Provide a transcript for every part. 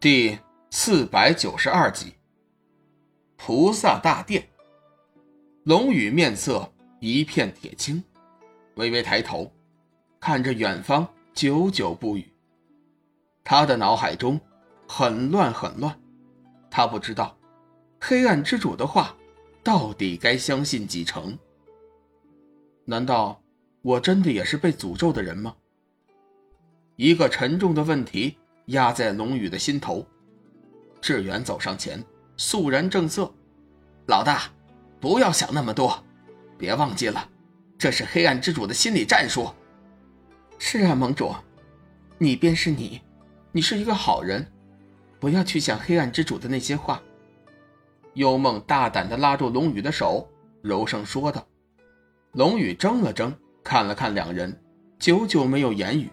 第四百九十二集，菩萨大殿。龙宇面色一片铁青，微微抬头，看着远方，久久不语。他的脑海中很乱很乱，他不知道黑暗之主的话到底该相信几成。难道我真的也是被诅咒的人吗？一个沉重的问题。压在龙宇的心头，志远走上前，肃然正色：“老大，不要想那么多，别忘记了，这是黑暗之主的心理战术。”“是啊，盟主，你便是你，你是一个好人，不要去想黑暗之主的那些话。”幽梦大胆地拉住龙宇的手，柔声说道。龙宇怔了怔，看了看两人，久久没有言语，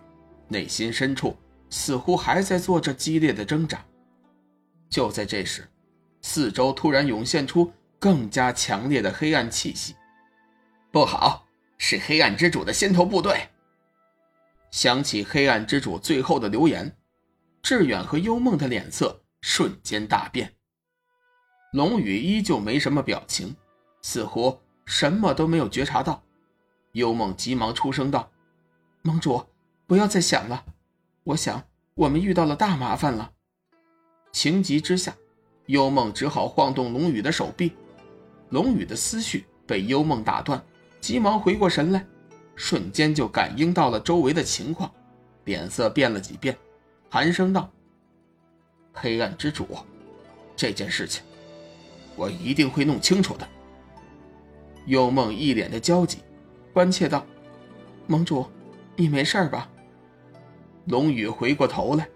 内心深处。似乎还在做着激烈的挣扎。就在这时，四周突然涌现出更加强烈的黑暗气息。不好，是黑暗之主的先头部队！想起黑暗之主最后的留言，志远和幽梦的脸色瞬间大变。龙宇依旧没什么表情，似乎什么都没有觉察到。幽梦急忙出声道：“盟主，不要再想了。”我想，我们遇到了大麻烦了。情急之下，幽梦只好晃动龙宇的手臂。龙宇的思绪被幽梦打断，急忙回过神来，瞬间就感应到了周围的情况，脸色变了几变，寒声道：“黑暗之主，这件事情，我一定会弄清楚的。”幽梦一脸的焦急，关切道：“盟主，你没事吧？”龙宇回过头来，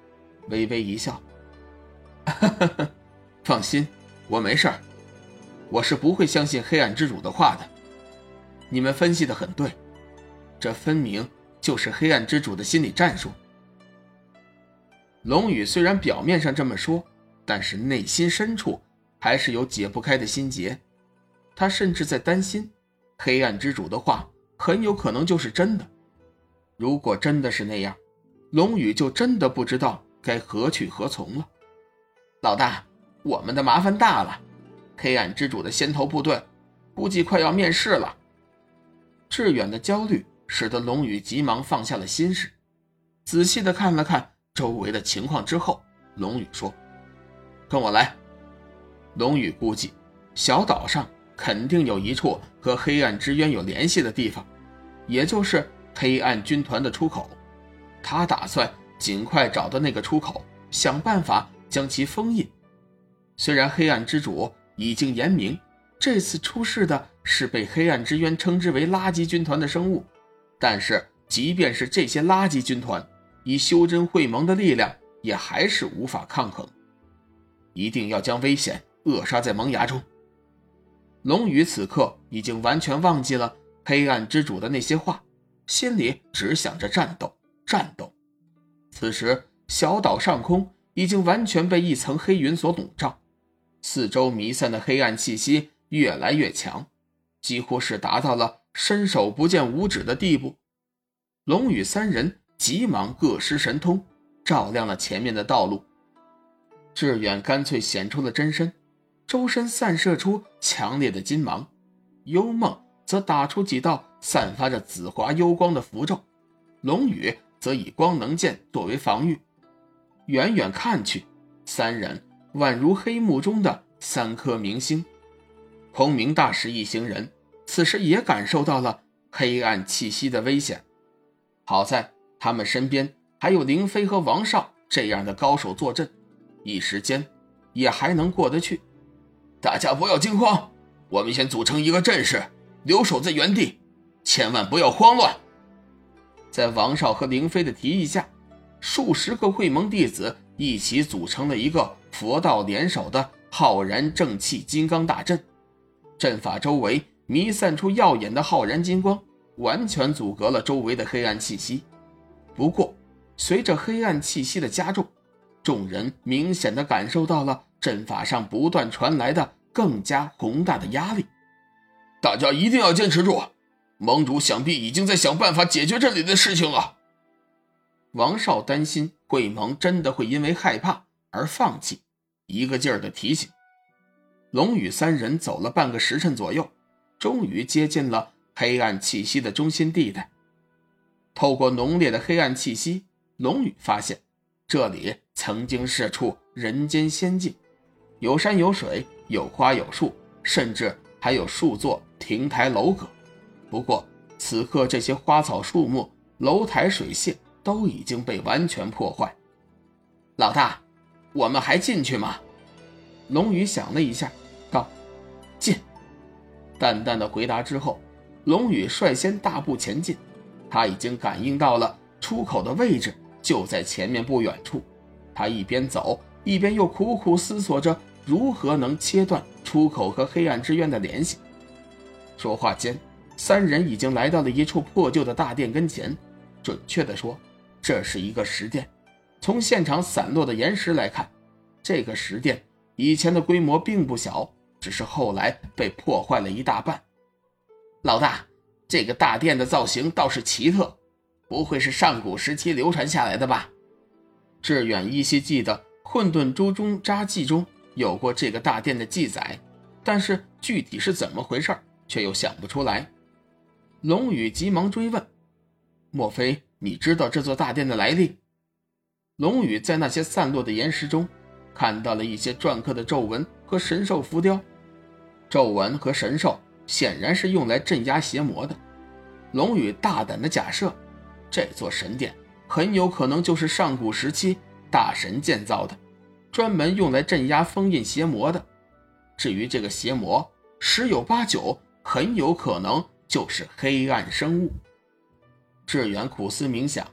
微微一笑：“ 放心，我没事儿。我是不会相信黑暗之主的话的。你们分析的很对，这分明就是黑暗之主的心理战术。”龙宇虽然表面上这么说，但是内心深处还是有解不开的心结。他甚至在担心，黑暗之主的话很有可能就是真的。如果真的是那样，龙宇就真的不知道该何去何从了。老大，我们的麻烦大了，黑暗之主的先头部队估计快要面世了。志远的焦虑使得龙宇急忙放下了心事，仔细的看了看周围的情况之后，龙宇说：“跟我来。”龙宇估计小岛上肯定有一处和黑暗之渊有联系的地方，也就是黑暗军团的出口。他打算尽快找到那个出口，想办法将其封印。虽然黑暗之主已经言明，这次出事的是被黑暗之渊称之为垃圾军团的生物，但是即便是这些垃圾军团，以修真会盟的力量，也还是无法抗衡。一定要将危险扼杀在萌芽中。龙宇此刻已经完全忘记了黑暗之主的那些话，心里只想着战斗。战斗。此时，小岛上空已经完全被一层黑云所笼罩，四周弥散的黑暗气息越来越强，几乎是达到了伸手不见五指的地步。龙宇三人急忙各施神通，照亮了前面的道路。志远干脆显出了真身，周身散射出强烈的金芒；幽梦则打出几道散发着紫华幽光的符咒。龙宇。则以光能剑作为防御，远远看去，三人宛如黑幕中的三颗明星。空明大师一行人此时也感受到了黑暗气息的危险，好在他们身边还有林飞和王少这样的高手坐镇，一时间也还能过得去。大家不要惊慌，我们先组成一个阵势，留守在原地，千万不要慌乱。在王少和凌飞的提议下，数十个会盟弟子一起组成了一个佛道联手的浩然正气金刚大阵。阵法周围弥散出耀眼的浩然金光，完全阻隔了周围的黑暗气息。不过，随着黑暗气息的加重，众人明显的感受到了阵法上不断传来的更加宏大的压力。大家一定要坚持住！盟主想必已经在想办法解决这里的事情了。王少担心会盟真的会因为害怕而放弃，一个劲儿的提醒。龙宇三人走了半个时辰左右，终于接近了黑暗气息的中心地带。透过浓烈的黑暗气息，龙宇发现这里曾经是处人间仙境，有山有水，有花有树，甚至还有数座亭台楼阁。不过此刻这些花草树木、楼台水榭都已经被完全破坏。老大，我们还进去吗？龙宇想了一下，道：“进。”淡淡的回答之后，龙宇率先大步前进。他已经感应到了出口的位置就在前面不远处。他一边走，一边又苦苦思索着如何能切断出口和黑暗之渊的联系。说话间，三人已经来到了一处破旧的大殿跟前。准确的说，这是一个石殿。从现场散落的岩石来看，这个石殿以前的规模并不小，只是后来被破坏了一大半。老大，这个大殿的造型倒是奇特，不会是上古时期流传下来的吧？志远依稀记得《混沌珠中札记》中有过这个大殿的记载，但是具体是怎么回事，却又想不出来。龙宇急忙追问：“莫非你知道这座大殿的来历？”龙宇在那些散落的岩石中，看到了一些篆刻的皱纹和神兽浮雕。皱纹和神兽显然是用来镇压邪魔的。龙宇大胆的假设，这座神殿很有可能就是上古时期大神建造的，专门用来镇压封印邪魔的。至于这个邪魔，十有八九很有可能就是黑暗生物。志远苦思冥想，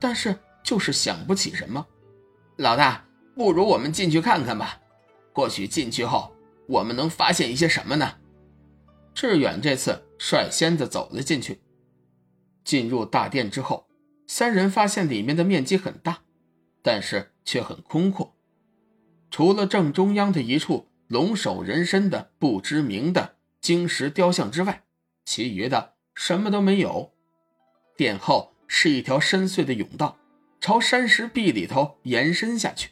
但是。就是想不起什么，老大，不如我们进去看看吧。或许进去后，我们能发现一些什么呢？志远这次率先的走了进去。进入大殿之后，三人发现里面的面积很大，但是却很空阔。除了正中央的一处龙首人身的不知名的晶石雕像之外，其余的什么都没有。殿后是一条深邃的甬道。朝山石壁里头延伸下去，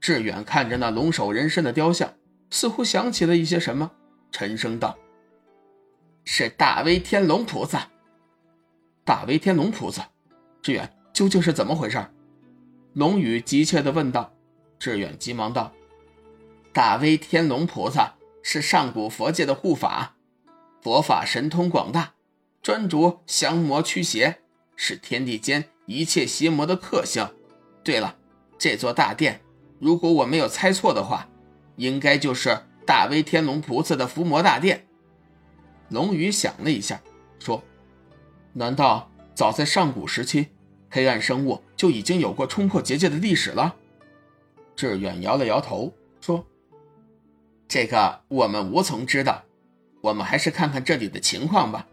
志远看着那龙首人身的雕像，似乎想起了一些什么，沉声道：“是大威天龙菩萨。”大威天龙菩萨，志远究竟是怎么回事？龙宇急切地问道。志远急忙道：“大威天龙菩萨是上古佛界的护法，佛法神通广大，专着降魔驱邪，是天地间。”一切邪魔的克星。对了，这座大殿，如果我没有猜错的话，应该就是大威天龙菩萨的伏魔大殿。龙宇想了一下，说：“难道早在上古时期，黑暗生物就已经有过冲破结界的历史了？”志远摇了摇头，说：“这个我们无从知道，我们还是看看这里的情况吧。”